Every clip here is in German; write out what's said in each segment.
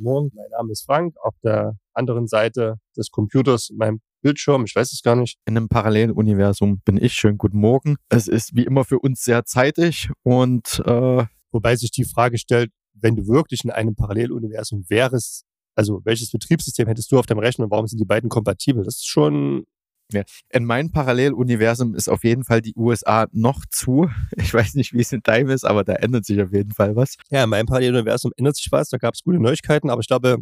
Morgen, mein Name ist Frank. Auf der anderen Seite des Computers, mein Bildschirm, ich weiß es gar nicht. In einem Paralleluniversum bin ich. Schönen guten Morgen. Es ist wie immer für uns sehr zeitig und äh, wobei sich die Frage stellt, wenn du wirklich in einem Paralleluniversum wärst, also welches Betriebssystem hättest du auf deinem Rechner und warum sind die beiden kompatibel? Das ist schon ja. In meinem Paralleluniversum ist auf jeden Fall die USA noch zu. Ich weiß nicht, wie es in deinem ist, aber da ändert sich auf jeden Fall was. Ja, in meinem Paralleluniversum ändert sich was. Da gab es gute Neuigkeiten, aber ich glaube,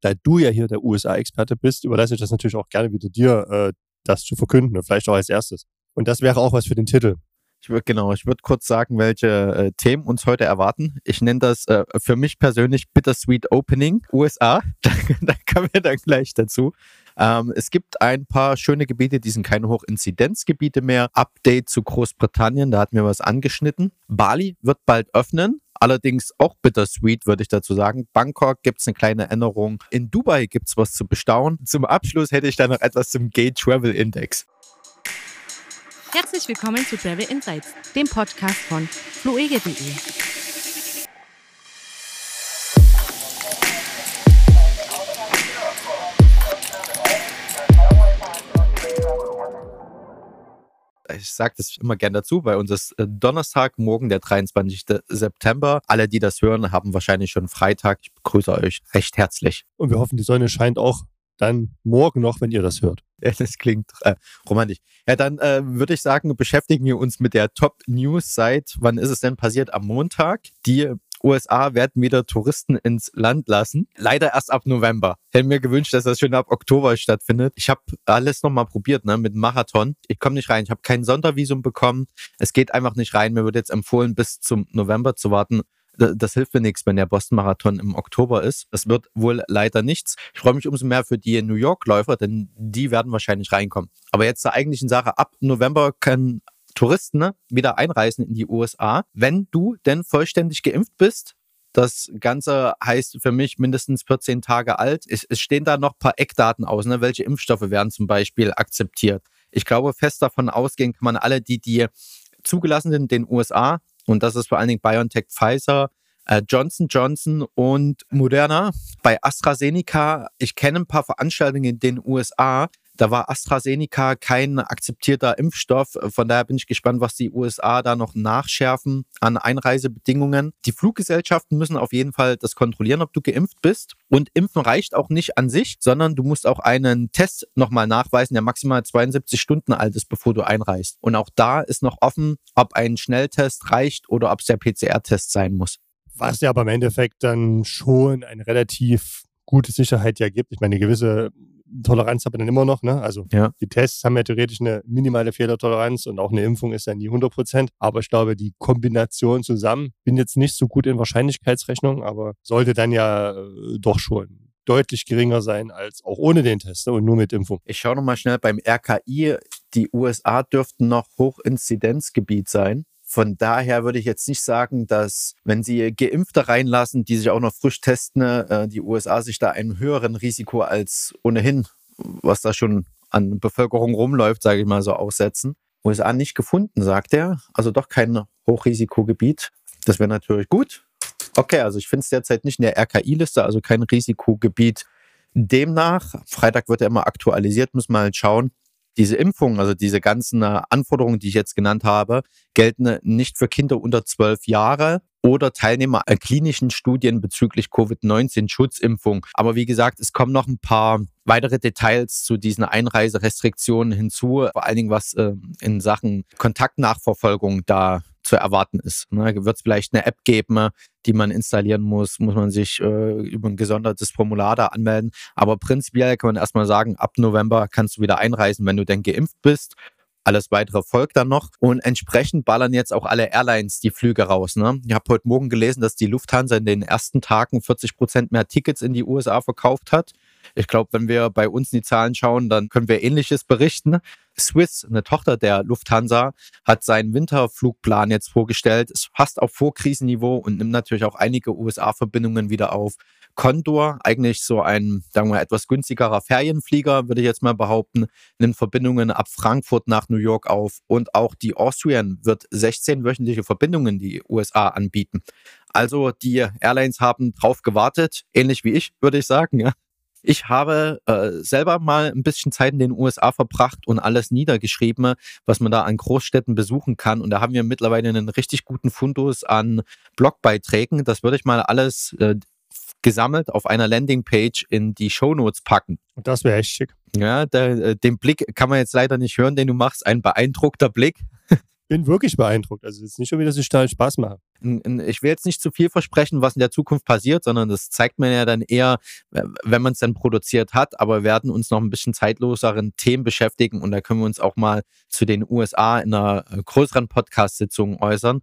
da du ja hier der USA-Experte bist, überlasse ich das natürlich auch gerne wieder dir, äh, das zu verkünden vielleicht auch als erstes. Und das wäre auch was für den Titel. Ich würde genau, ich würde kurz sagen, welche äh, Themen uns heute erwarten. Ich nenne das äh, für mich persönlich Bittersweet Opening USA. da, da kommen wir dann gleich dazu. Ähm, es gibt ein paar schöne Gebiete, die sind keine Hochinzidenzgebiete mehr. Update zu Großbritannien, da hatten wir was angeschnitten. Bali wird bald öffnen. Allerdings auch bittersweet, würde ich dazu sagen. Bangkok gibt es eine kleine Änderung. In Dubai gibt es was zu bestaunen. Zum Abschluss hätte ich da noch etwas zum Gay Travel Index. Herzlich willkommen zu Travel Insights, dem Podcast von fluege.de. ich sage das immer gern dazu, bei uns ist äh, Donnerstag, morgen der 23. September. Alle, die das hören, haben wahrscheinlich schon Freitag. Ich begrüße euch recht herzlich. Und wir hoffen, die Sonne scheint auch dann morgen noch, wenn ihr das hört. Ja, das klingt äh, romantisch. Ja, dann äh, würde ich sagen, beschäftigen wir uns mit der Top News seit, wann ist es denn passiert? Am Montag. Die USA werden wieder Touristen ins Land lassen. Leider erst ab November. Ich hätte mir gewünscht, dass das schon ab Oktober stattfindet. Ich habe alles nochmal probiert, ne, mit Marathon. Ich komme nicht rein. Ich habe kein Sondervisum bekommen. Es geht einfach nicht rein. Mir wird jetzt empfohlen, bis zum November zu warten. Das hilft mir nichts, wenn der Boston-Marathon im Oktober ist. Das wird wohl leider nichts. Ich freue mich umso mehr für die New York-Läufer, denn die werden wahrscheinlich reinkommen. Aber jetzt zur eigentlichen Sache. Ab November können Touristen ne, wieder einreisen in die USA, wenn du denn vollständig geimpft bist. Das Ganze heißt für mich mindestens 14 Tage alt. Es, es stehen da noch ein paar Eckdaten aus. Ne? Welche Impfstoffe werden zum Beispiel akzeptiert? Ich glaube, fest davon ausgehen kann man alle, die, die zugelassen sind in den USA, und das ist vor allen Dingen BioNTech, Pfizer, äh, Johnson Johnson und Moderna. Bei AstraZeneca, ich kenne ein paar Veranstaltungen in den USA, da war AstraZeneca kein akzeptierter Impfstoff. Von daher bin ich gespannt, was die USA da noch nachschärfen an Einreisebedingungen. Die Fluggesellschaften müssen auf jeden Fall das kontrollieren, ob du geimpft bist. Und Impfen reicht auch nicht an sich, sondern du musst auch einen Test nochmal nachweisen, der maximal 72 Stunden alt ist, bevor du einreist. Und auch da ist noch offen, ob ein Schnelltest reicht oder ob es der PCR-Test sein muss. Was ja aber im Endeffekt dann schon eine relativ gute Sicherheit ja gibt. Ich meine, eine gewisse Toleranz hat man dann immer noch. Ne? Also ja. die Tests haben ja theoretisch eine minimale Fehlertoleranz und auch eine Impfung ist ja nie 100 Prozent. Aber ich glaube, die Kombination zusammen, bin jetzt nicht so gut in Wahrscheinlichkeitsrechnung, aber sollte dann ja äh, doch schon deutlich geringer sein als auch ohne den Test ne? und nur mit Impfung. Ich schaue nochmal schnell beim RKI. Die USA dürften noch Hochinzidenzgebiet sein. Von daher würde ich jetzt nicht sagen, dass, wenn Sie Geimpfte reinlassen, die sich auch noch frisch testen, äh, die USA sich da einem höheren Risiko als ohnehin, was da schon an Bevölkerung rumläuft, sage ich mal so, aussetzen. USA nicht gefunden, sagt er. Also doch kein Hochrisikogebiet. Das wäre natürlich gut. Okay, also ich finde es derzeit nicht in der RKI-Liste, also kein Risikogebiet. Demnach, Freitag wird er immer aktualisiert, muss man halt schauen, diese Impfungen, also diese ganzen äh, Anforderungen, die ich jetzt genannt habe, gelten nicht für Kinder unter zwölf Jahre oder Teilnehmer an klinischen Studien bezüglich Covid-19-Schutzimpfung. Aber wie gesagt, es kommen noch ein paar weitere Details zu diesen Einreiserestriktionen hinzu, vor allen Dingen was äh, in Sachen Kontaktnachverfolgung da zu erwarten ist. Ne? Wird es vielleicht eine App geben, die man installieren muss, muss man sich äh, über ein gesondertes Formular da anmelden. Aber prinzipiell kann man erstmal sagen, ab November kannst du wieder einreisen, wenn du denn geimpft bist. Alles weitere folgt dann noch. Und entsprechend ballern jetzt auch alle Airlines die Flüge raus. Ne? Ich habe heute Morgen gelesen, dass die Lufthansa in den ersten Tagen 40 Prozent mehr Tickets in die USA verkauft hat. Ich glaube, wenn wir bei uns in die Zahlen schauen, dann können wir Ähnliches berichten. Swiss, eine Tochter der Lufthansa, hat seinen Winterflugplan jetzt vorgestellt, ist fast auf Vorkrisenniveau und nimmt natürlich auch einige USA-Verbindungen wieder auf. Condor, eigentlich so ein, sagen wir, etwas günstigerer Ferienflieger, würde ich jetzt mal behaupten, nimmt Verbindungen ab Frankfurt nach New York auf und auch die Austrian wird 16 wöchentliche Verbindungen in die USA anbieten. Also die Airlines haben drauf gewartet, ähnlich wie ich, würde ich sagen. Ja. Ich habe äh, selber mal ein bisschen Zeit in den USA verbracht und alles niedergeschrieben, was man da an Großstädten besuchen kann. Und da haben wir mittlerweile einen richtig guten Fundus an Blogbeiträgen. Das würde ich mal alles äh, gesammelt auf einer Landingpage in die Shownotes packen. Das wäre echt schick. Ja, der, äh, den Blick kann man jetzt leider nicht hören, den du machst. Ein beeindruckter Blick bin wirklich beeindruckt. Also es ist nicht schon wieder, dass ich da Spaß mache. Ich will jetzt nicht zu viel versprechen, was in der Zukunft passiert, sondern das zeigt man ja dann eher, wenn man es dann produziert hat. Aber wir werden uns noch ein bisschen zeitloseren Themen beschäftigen und da können wir uns auch mal zu den USA in einer äh, größeren Podcast-Sitzung äußern.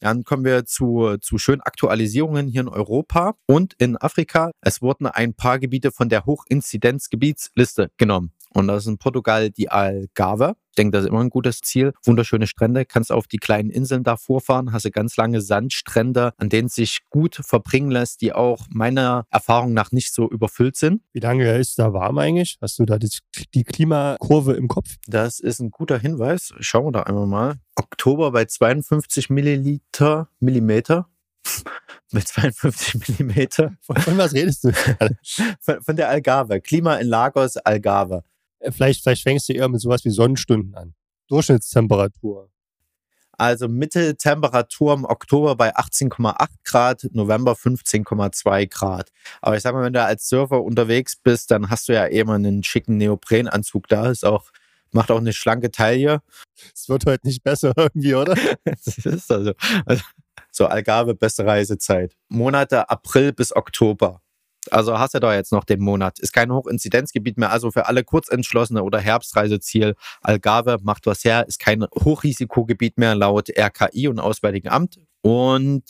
Dann kommen wir zu, zu schönen Aktualisierungen hier in Europa und in Afrika. Es wurden ein paar Gebiete von der Hochinzidenzgebietsliste genommen. Und das ist in Portugal die Algarve. Ich denke, das ist immer ein gutes Ziel. Wunderschöne Strände. Kannst auf die kleinen Inseln da vorfahren. Hast du ganz lange Sandstrände, an denen sich gut verbringen lässt, die auch meiner Erfahrung nach nicht so überfüllt sind. Wie lange ist da warm eigentlich? Hast du da die, die Klimakurve im Kopf? Das ist ein guter Hinweis. Schauen wir da einmal mal. Oktober bei 52 Milliliter, Millimeter. mit 52 Millimeter. Von was redest du? von, von der Algarve. Klima in Lagos, Algarve. Äh, vielleicht, vielleicht fängst du eher mit sowas wie Sonnenstunden an. Durchschnittstemperatur. Also Mitteltemperatur im Oktober bei 18,8 Grad, November 15,2 Grad. Aber ich sag mal, wenn du als Surfer unterwegs bist, dann hast du ja eh immer einen schicken Neoprenanzug da. Ist auch, macht auch eine schlanke Taille. Es wird heute nicht besser irgendwie, oder? das ist also, also so Algarve, beste Reisezeit. Monate April bis Oktober. Also hast du da jetzt noch den Monat. Ist kein Hochinzidenzgebiet mehr. Also für alle Kurzentschlossene oder Herbstreiseziel Algarve macht was her. Ist kein Hochrisikogebiet mehr laut RKI und Auswärtigen Amt. Und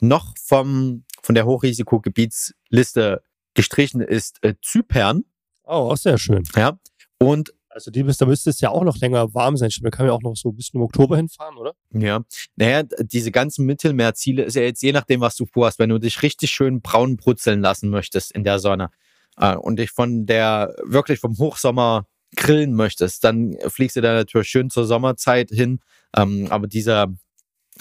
noch vom, von der Hochrisikogebietsliste gestrichen ist äh, Zypern. Oh, auch sehr schön. Ja. Und also die da müsste es ja auch noch länger warm sein. Wir können ja auch noch so bis im Oktober hinfahren, oder? Ja. Naja, diese ganzen Mittelmeerziele ist ja jetzt je nachdem, was du vorhast. Wenn du dich richtig schön braun brutzeln lassen möchtest in der Sonne äh, und dich von der, wirklich vom Hochsommer grillen möchtest, dann fliegst du da natürlich schön zur Sommerzeit hin. Ähm, aber dieser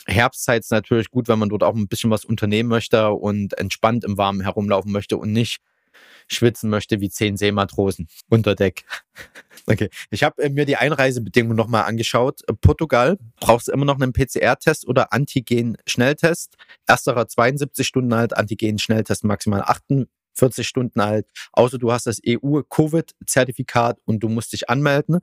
Herbstzeit ist natürlich gut, wenn man dort auch ein bisschen was unternehmen möchte und entspannt im Warmen herumlaufen möchte und nicht schwitzen möchte wie zehn Seematrosen unter Deck. Okay, ich habe äh, mir die Einreisebedingungen nochmal angeschaut. Äh, Portugal brauchst immer noch einen PCR-Test oder Antigen-Schnelltest. Ersterer 72 Stunden alt, Antigen-Schnelltest maximal 48 Stunden alt. Außer du hast das EU-Covid-Zertifikat und du musst dich anmelden.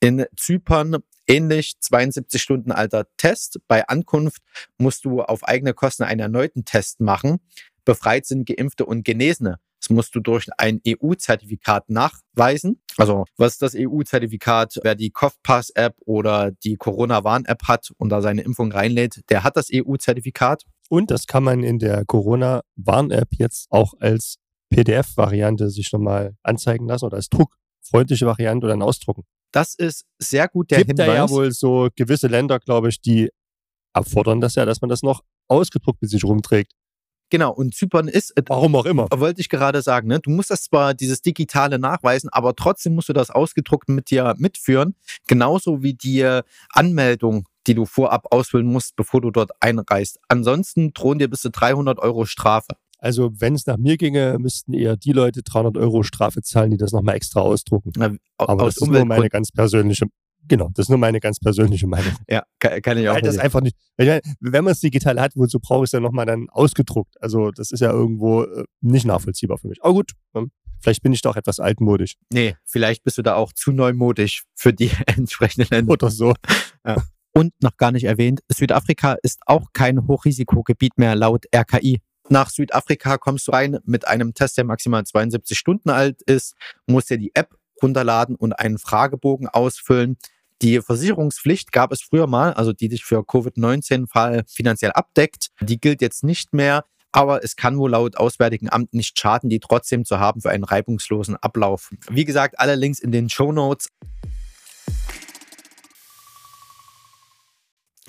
In Zypern ähnlich 72 Stunden alter Test. Bei Ankunft musst du auf eigene Kosten einen erneuten Test machen. Befreit sind Geimpfte und Genesene. Das musst du durch ein EU-Zertifikat nachweisen. Also was ist das EU-Zertifikat? Wer die CoughPass-App oder die Corona-Warn-App hat und da seine Impfung reinlädt, der hat das EU-Zertifikat. Und das kann man in der Corona-Warn-App jetzt auch als PDF-Variante sich nochmal anzeigen lassen oder als druckfreundliche Variante oder dann ausdrucken. Das ist sehr gut der Gibt Hinweis. Gibt ja wohl so gewisse Länder, glaube ich, die abfordern das ja, dass man das noch ausgedruckt mit sich rumträgt. Genau, und Zypern ist. Äh, Warum auch immer. Wollte ich gerade sagen, ne? Du musst das zwar dieses Digitale nachweisen, aber trotzdem musst du das ausgedruckt mit dir mitführen. Genauso wie die Anmeldung, die du vorab ausfüllen musst, bevor du dort einreist. Ansonsten drohen dir bis zu 300 Euro Strafe. Also, wenn es nach mir ginge, müssten eher die Leute 300 Euro Strafe zahlen, die das nochmal extra ausdrucken. Na, aber das ist nur meine ganz persönliche Genau, das ist nur meine ganz persönliche Meinung. Ja, kann, kann ich auch. Weil das einfach nicht. Wenn, wenn man es digital hat, wozu brauche ich es dann nochmal dann ausgedruckt? Also, das ist ja irgendwo äh, nicht nachvollziehbar für mich. Aber gut, ähm, vielleicht bin ich doch etwas altmodisch. Nee, vielleicht bist du da auch zu neumodisch für die entsprechenden Länder. Oder so. Ja. Und noch gar nicht erwähnt, Südafrika ist auch kein Hochrisikogebiet mehr laut RKI. Nach Südafrika kommst du rein mit einem Test, der maximal 72 Stunden alt ist, musst dir die App runterladen und einen Fragebogen ausfüllen. Die Versicherungspflicht gab es früher mal, also die dich für Covid-19-Fall finanziell abdeckt. Die gilt jetzt nicht mehr, aber es kann wohl laut Auswärtigen Amt nicht schaden, die trotzdem zu haben für einen reibungslosen Ablauf. Wie gesagt, alle Links in den Show Notes.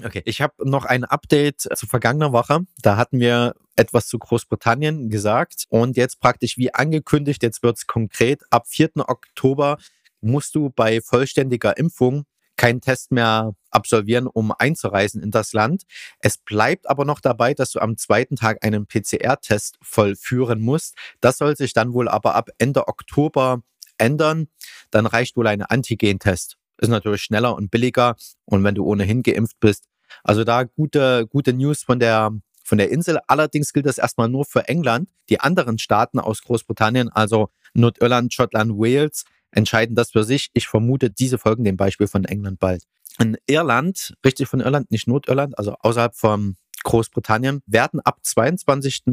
Okay, ich habe noch ein Update zu vergangener Woche. Da hatten wir etwas zu Großbritannien gesagt und jetzt praktisch wie angekündigt, jetzt wird's konkret, ab 4. Oktober musst du bei vollständiger Impfung keinen Test mehr absolvieren, um einzureisen in das Land. Es bleibt aber noch dabei, dass du am zweiten Tag einen PCR-Test vollführen musst. Das soll sich dann wohl aber ab Ende Oktober ändern. Dann reicht wohl ein Antigen-Test. Ist natürlich schneller und billiger und wenn du ohnehin geimpft bist. Also da gute, gute News von der von der Insel. Allerdings gilt das erstmal nur für England. Die anderen Staaten aus Großbritannien, also Nordirland, Schottland, Wales, entscheiden das für sich. Ich vermute, diese folgen dem Beispiel von England bald. In Irland, richtig von Irland, nicht Nordirland, also außerhalb von Großbritannien, werden ab 22.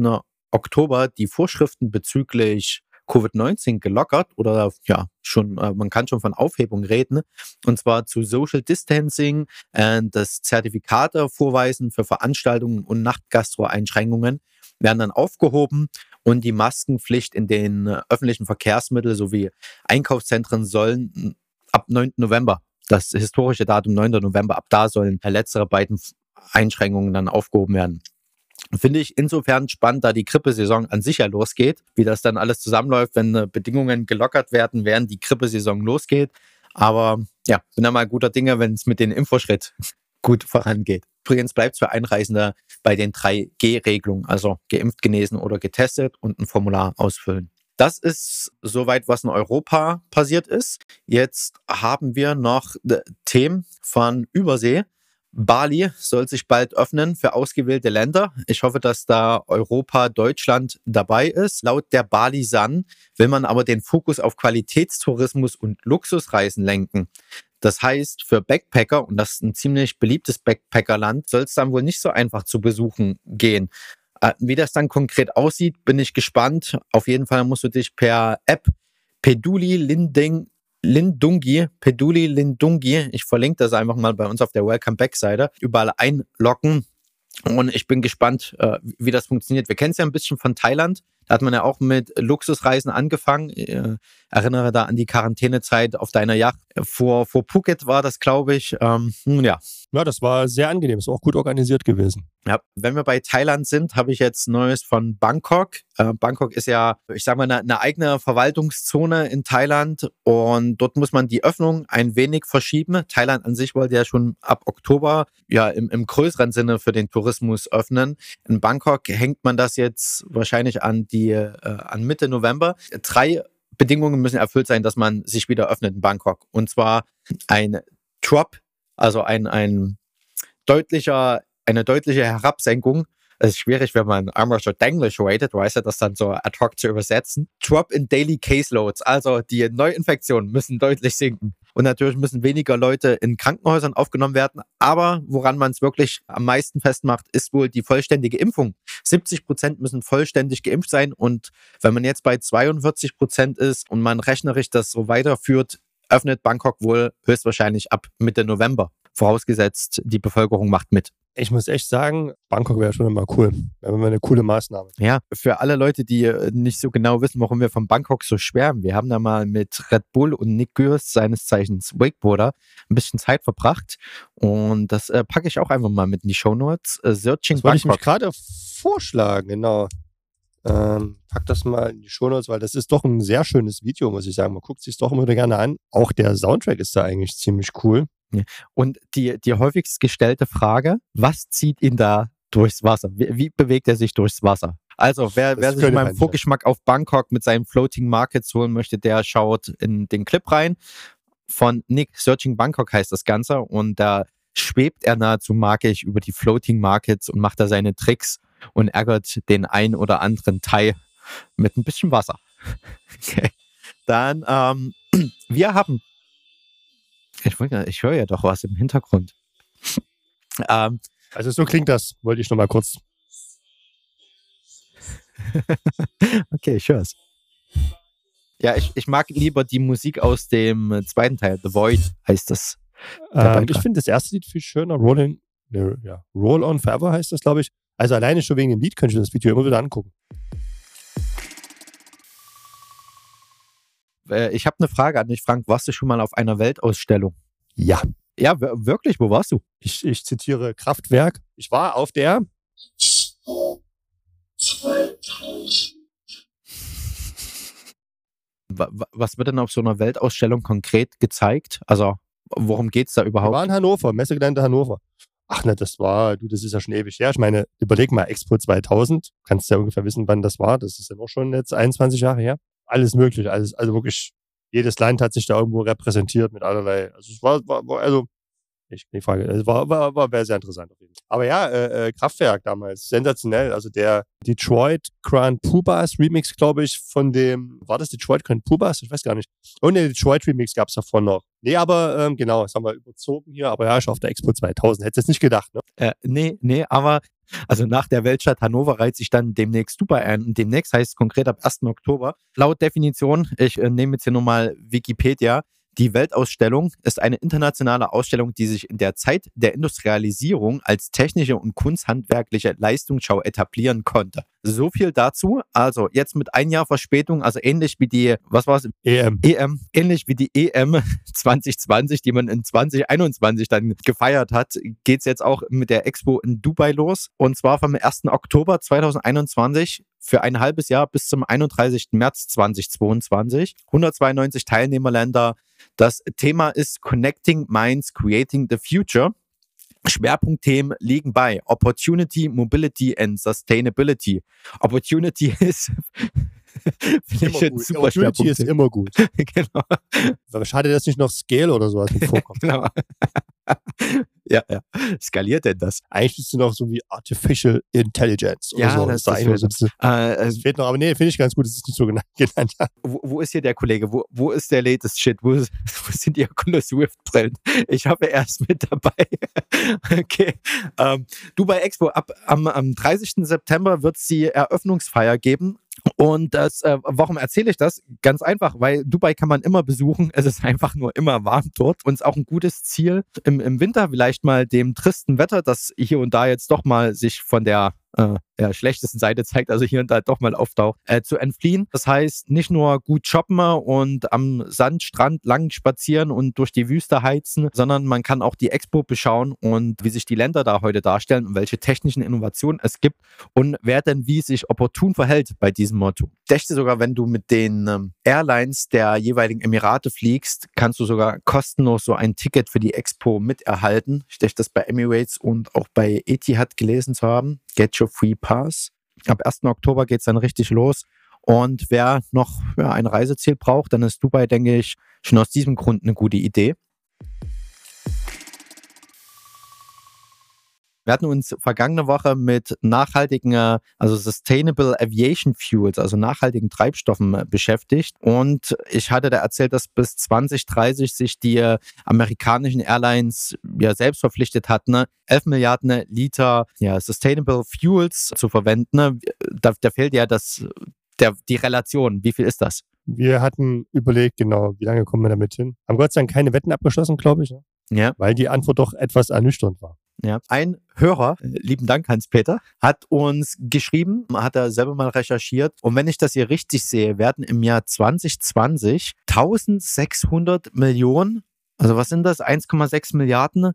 Oktober die Vorschriften bezüglich Covid-19 gelockert oder ja, schon, äh, man kann schon von Aufhebung reden. Und zwar zu Social Distancing, äh, das Zertifikate vorweisen für Veranstaltungen und Nachtgastro-Einschränkungen werden dann aufgehoben und die Maskenpflicht in den äh, öffentlichen Verkehrsmitteln sowie Einkaufszentren sollen ab 9. November, das historische Datum 9. November, ab da sollen letztere beiden Einschränkungen dann aufgehoben werden. Finde ich insofern spannend, da die Grippesaison an sich ja losgeht, wie das dann alles zusammenläuft, wenn äh, Bedingungen gelockert werden, während die Grippesaison losgeht. Aber ja, bin da mal guter Dinge, wenn es mit den Infoschritt gut vorangeht. Übrigens bleibt es für Einreisende bei den 3G-Regelungen, also geimpft, genesen oder getestet und ein Formular ausfüllen. Das ist soweit, was in Europa passiert ist. Jetzt haben wir noch Themen von Übersee. Bali soll sich bald öffnen für ausgewählte Länder. Ich hoffe, dass da Europa, Deutschland dabei ist. Laut der Bali Sun will man aber den Fokus auf Qualitätstourismus und Luxusreisen lenken. Das heißt, für Backpacker, und das ist ein ziemlich beliebtes Backpackerland, soll es dann wohl nicht so einfach zu besuchen gehen. Äh, wie das dann konkret aussieht, bin ich gespannt. Auf jeden Fall musst du dich per App Peduli Linding Lindungi, Peduli Lindungi, ich verlinke das einfach mal bei uns auf der Welcome Back Seite, überall einloggen. Und ich bin gespannt, äh, wie das funktioniert. Wir kennen es ja ein bisschen von Thailand. Da hat man ja auch mit Luxusreisen angefangen. Ich äh, erinnere da an die Quarantänezeit auf deiner Yacht. Vor, vor Phuket war das, glaube ich. Ähm, ja. Ja, das war sehr angenehm. Ist auch gut organisiert gewesen. Ja, wenn wir bei Thailand sind, habe ich jetzt Neues von Bangkok. Äh, Bangkok ist ja, ich sage mal, eine, eine, eigene Verwaltungszone in Thailand und dort muss man die Öffnung ein wenig verschieben. Thailand an sich wollte ja schon ab Oktober ja im, im größeren Sinne für den Tourismus öffnen. In Bangkok hängt man das jetzt wahrscheinlich an die äh, an Mitte November. Drei Bedingungen müssen erfüllt sein, dass man sich wieder öffnet in Bangkok. Und zwar ein Drop, also ein, ein deutlicher, eine deutliche Herabsenkung. Es ist schwierig, wenn man schon Englisch rated, weiß ja, das dann so ad hoc zu übersetzen. Drop in Daily Caseloads, also die Neuinfektionen müssen deutlich sinken. Und natürlich müssen weniger Leute in Krankenhäusern aufgenommen werden. Aber woran man es wirklich am meisten festmacht, ist wohl die vollständige Impfung. 70 Prozent müssen vollständig geimpft sein. Und wenn man jetzt bei 42 Prozent ist und man rechnerisch das so weiterführt, öffnet Bangkok wohl höchstwahrscheinlich ab Mitte November. Vorausgesetzt, die Bevölkerung macht mit ich muss echt sagen, Bangkok wäre schon immer cool. Wäre immer eine coole Maßnahme. Ja, für alle Leute, die äh, nicht so genau wissen, warum wir von Bangkok so schwärmen. Wir haben da mal mit Red Bull und Nick Gürs, seines Zeichens Wakeboarder, ein bisschen Zeit verbracht. Und das äh, packe ich auch einfach mal mit in die Show Notes. Äh, Searching das wollte ich mich gerade vorschlagen, genau. Ähm, pack das mal in die Show Notes, weil das ist doch ein sehr schönes Video, muss ich sagen. Man guckt sich doch immer wieder gerne an. Auch der Soundtrack ist da eigentlich ziemlich cool. Und die, die häufigst gestellte Frage, was zieht ihn da durchs Wasser? Wie, wie bewegt er sich durchs Wasser? Also, wer, wer sich meinen Vorgeschmack auf Bangkok mit seinen Floating Markets holen möchte, der schaut in den Clip rein. Von Nick Searching Bangkok heißt das Ganze. Und da schwebt er nahezu magisch über die Floating Markets und macht da seine Tricks und ärgert den ein oder anderen Thai mit ein bisschen Wasser. Okay. Dann, ähm, wir haben ich, ich höre ja doch was im Hintergrund. ähm, also so klingt das, wollte ich noch mal kurz. okay, ich höre es. Ja, ich, ich mag lieber die Musik aus dem zweiten Teil, The Void heißt das. Ähm, ich finde das erste Lied viel schöner, Rolling, ne, ja, Roll On Forever heißt das, glaube ich. Also alleine schon wegen dem Lied könnte ich das Video immer wieder angucken. Äh, ich habe eine Frage an dich, Frank. Warst du schon mal auf einer Weltausstellung? Ja. Ja, wirklich, wo warst du? Ich, ich zitiere Kraftwerk. Ich war auf der 2000. Was wird denn auf so einer Weltausstellung konkret gezeigt? Also, worum geht es da überhaupt? Wir waren in Hannover, Messegelände Hannover. Ach ne, das war, du, das ist ja schon ewig her. Ich meine, überleg mal, Expo 2000, kannst ja ungefähr wissen, wann das war. Das ist ja auch schon jetzt 21 Jahre her. Alles möglich, alles, also wirklich, jedes Land hat sich da irgendwo repräsentiert mit allerlei. Also es war, war, war also ich die Frage. Es war, war, war sehr interessant. Aber ja, äh, äh, Kraftwerk damals, sensationell. Also der Detroit Grand Pubas Remix, glaube ich, von dem, war das Detroit Grand Pubas? Ich weiß gar nicht. Und der Detroit Remix gab es davon noch. Nee, aber ähm, genau, das haben wir überzogen hier. Aber ja, ich auf der Expo 2000. Hättest du jetzt nicht gedacht, ne? Äh, nee, nee, aber also nach der Weltstadt Hannover reiht sich dann demnächst Dubai ein. Und demnächst heißt es konkret ab 1. Oktober. Laut Definition, ich äh, nehme jetzt hier nur mal Wikipedia, die Weltausstellung ist eine internationale Ausstellung, die sich in der Zeit der Industrialisierung als technische und kunsthandwerkliche Leistungsschau etablieren konnte. So viel dazu. Also jetzt mit ein Jahr Verspätung, also ähnlich wie die, was war es? EM. EM, ähnlich wie die EM 2020, die man in 2021 dann gefeiert hat, geht es jetzt auch mit der Expo in Dubai los. Und zwar vom 1. Oktober 2021 für ein halbes Jahr bis zum 31. März 2022. 192 Teilnehmerländer. Das Thema ist Connecting Minds, Creating the Future. Schwerpunktthemen liegen bei Opportunity, Mobility and Sustainability. Opportunity ist Finde ich gut. super Opportunity ist immer gut. genau. Schade, dass nicht noch Scale oder sowas vorkommt. genau. Ja, ja. Skaliert denn das? Eigentlich ist es noch so wie Artificial Intelligence oder ja, so. Das, das, fehlt, so äh, das fehlt noch, aber nee, finde ich ganz gut, dass es nicht so genannt wo, wo, ist hier der Kollege? Wo, wo ist der latest Shit? Wo, wo sind die Oculus Swift Brillen? Ich hoffe, er ist mit dabei. okay. Ähm, Dubai Expo, ab am, am 30. September wird es die Eröffnungsfeier geben und das, äh, warum erzähle ich das? Ganz einfach, weil Dubai kann man immer besuchen. Es ist einfach nur immer warm dort und ist auch ein gutes Ziel im, im Winter vielleicht mal dem tristen Wetter, das hier und da jetzt doch mal sich von der äh, der schlechtesten Seite zeigt, also hier und da doch mal auftaucht, äh, zu entfliehen. Das heißt, nicht nur gut shoppen und am Sandstrand lang spazieren und durch die Wüste heizen, sondern man kann auch die Expo beschauen und wie sich die Länder da heute darstellen und welche technischen Innovationen es gibt und wer denn wie sich opportun verhält bei diesem Motto. Ich dächte sogar, wenn du mit den ähm, Airlines der jeweiligen Emirate fliegst, kannst du sogar kostenlos so ein Ticket für die Expo miterhalten. Ich dächte das bei Emirates und auch bei Etihad gelesen zu haben. Get your free. Ab 1. Oktober geht es dann richtig los. Und wer noch ja, ein Reiseziel braucht, dann ist Dubai, denke ich, schon aus diesem Grund eine gute Idee. Wir hatten uns vergangene Woche mit nachhaltigen, äh, also Sustainable Aviation Fuels, also nachhaltigen Treibstoffen äh, beschäftigt. Und ich hatte da erzählt, dass bis 2030 sich die äh, amerikanischen Airlines ja selbst verpflichtet hatten, 11 Milliarden Liter ja, Sustainable Fuels zu verwenden. Da, da fehlt ja das, der, die Relation. Wie viel ist das? Wir hatten überlegt, genau, wie lange kommen wir damit hin? Haben Gott sei Dank keine Wetten abgeschlossen, glaube ich. Ne? Ja. Weil die Antwort doch etwas ernüchternd war. Ja. Ein Hörer, lieben Dank Hans-Peter, hat uns geschrieben, hat er selber mal recherchiert. Und wenn ich das hier richtig sehe, werden im Jahr 2020 1600 Millionen, also was sind das, 1,6 Milliarden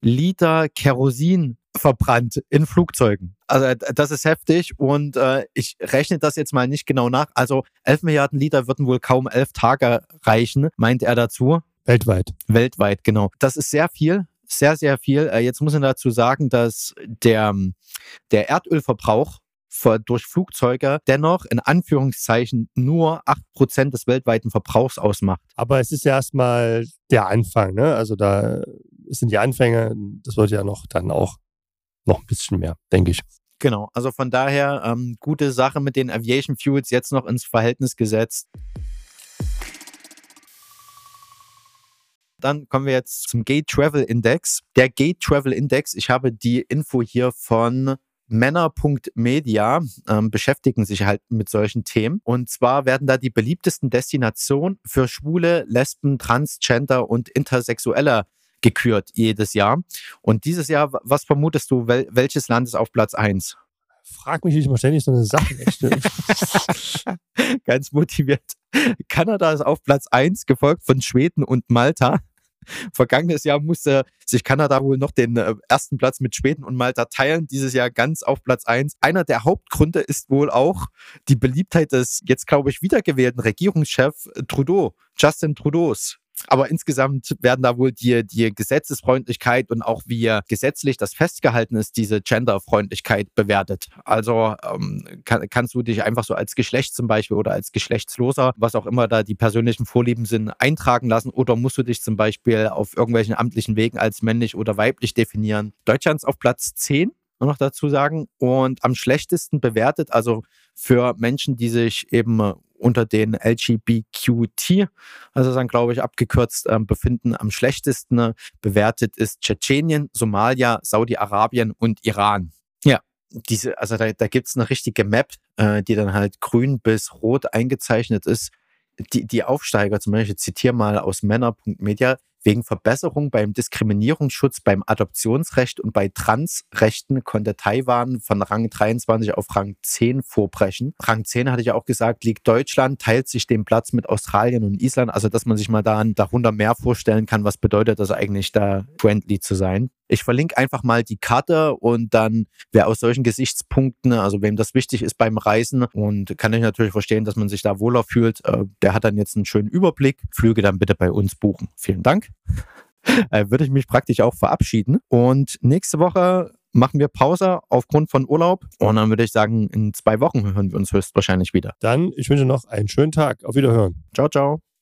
Liter Kerosin verbrannt in Flugzeugen. Also äh, das ist heftig und äh, ich rechne das jetzt mal nicht genau nach. Also 11 Milliarden Liter würden wohl kaum elf Tage reichen, meint er dazu. Weltweit. Weltweit, genau. Das ist sehr viel sehr, sehr viel. Äh, jetzt muss man dazu sagen, dass der, der Erdölverbrauch durch Flugzeuge dennoch in Anführungszeichen nur 8% des weltweiten Verbrauchs ausmacht. Aber es ist ja erstmal der Anfang, ne? Also da sind die Anfänge, das wird ja noch dann auch noch ein bisschen mehr, denke ich. Genau, also von daher ähm, gute Sache mit den Aviation Fuels jetzt noch ins Verhältnis gesetzt. Dann kommen wir jetzt zum Gate Travel Index. Der Gate Travel Index, ich habe die Info hier von Männer.media ähm, beschäftigen sich halt mit solchen Themen. Und zwar werden da die beliebtesten Destinationen für Schwule, Lesben, Transgender und Intersexuelle gekürt jedes Jahr. Und dieses Jahr, was vermutest du, wel welches Land ist auf Platz 1? Frag mich nicht immer ständig so eine Sache. Ganz motiviert. Kanada ist auf Platz 1, gefolgt von Schweden und Malta. Vergangenes Jahr musste sich Kanada wohl noch den äh, ersten Platz mit Schweden und Malta teilen. Dieses Jahr ganz auf Platz 1. Einer der Hauptgründe ist wohl auch die Beliebtheit des jetzt, glaube ich, wiedergewählten Regierungschefs Trudeau, Justin Trudeaus. Aber insgesamt werden da wohl die, die Gesetzesfreundlichkeit und auch wie gesetzlich das festgehalten ist, diese Genderfreundlichkeit bewertet. Also ähm, kann, kannst du dich einfach so als Geschlecht zum Beispiel oder als Geschlechtsloser, was auch immer da die persönlichen Vorlieben sind, eintragen lassen oder musst du dich zum Beispiel auf irgendwelchen amtlichen Wegen als männlich oder weiblich definieren? Deutschlands auf Platz 10 noch dazu sagen. Und am schlechtesten bewertet, also für Menschen, die sich eben unter den LGBTQT, also dann glaube ich abgekürzt, äh, befinden, am schlechtesten äh, bewertet ist Tschetschenien, Somalia, Saudi-Arabien und Iran. Ja, diese, also da, da gibt es eine richtige Map, äh, die dann halt grün bis rot eingezeichnet ist. Die, die Aufsteiger, zum Beispiel, ich zitiere mal aus Männer.media, Wegen Verbesserung beim Diskriminierungsschutz, beim Adoptionsrecht und bei Transrechten konnte Taiwan von Rang 23 auf Rang 10 vorbrechen. Rang 10 hatte ich ja auch gesagt, liegt Deutschland, teilt sich den Platz mit Australien und Island. Also, dass man sich mal da darunter mehr vorstellen kann, was bedeutet das eigentlich, da friendly zu sein. Ich verlinke einfach mal die Karte und dann, wer aus solchen Gesichtspunkten, also wem das wichtig ist beim Reisen und kann ich natürlich verstehen, dass man sich da wohler fühlt, äh, der hat dann jetzt einen schönen Überblick. Flüge dann bitte bei uns buchen. Vielen Dank. Äh, würde ich mich praktisch auch verabschieden. Und nächste Woche machen wir Pause aufgrund von Urlaub. Und dann würde ich sagen, in zwei Wochen hören wir uns höchstwahrscheinlich wieder. Dann, ich wünsche noch einen schönen Tag. Auf Wiederhören. Ciao, ciao.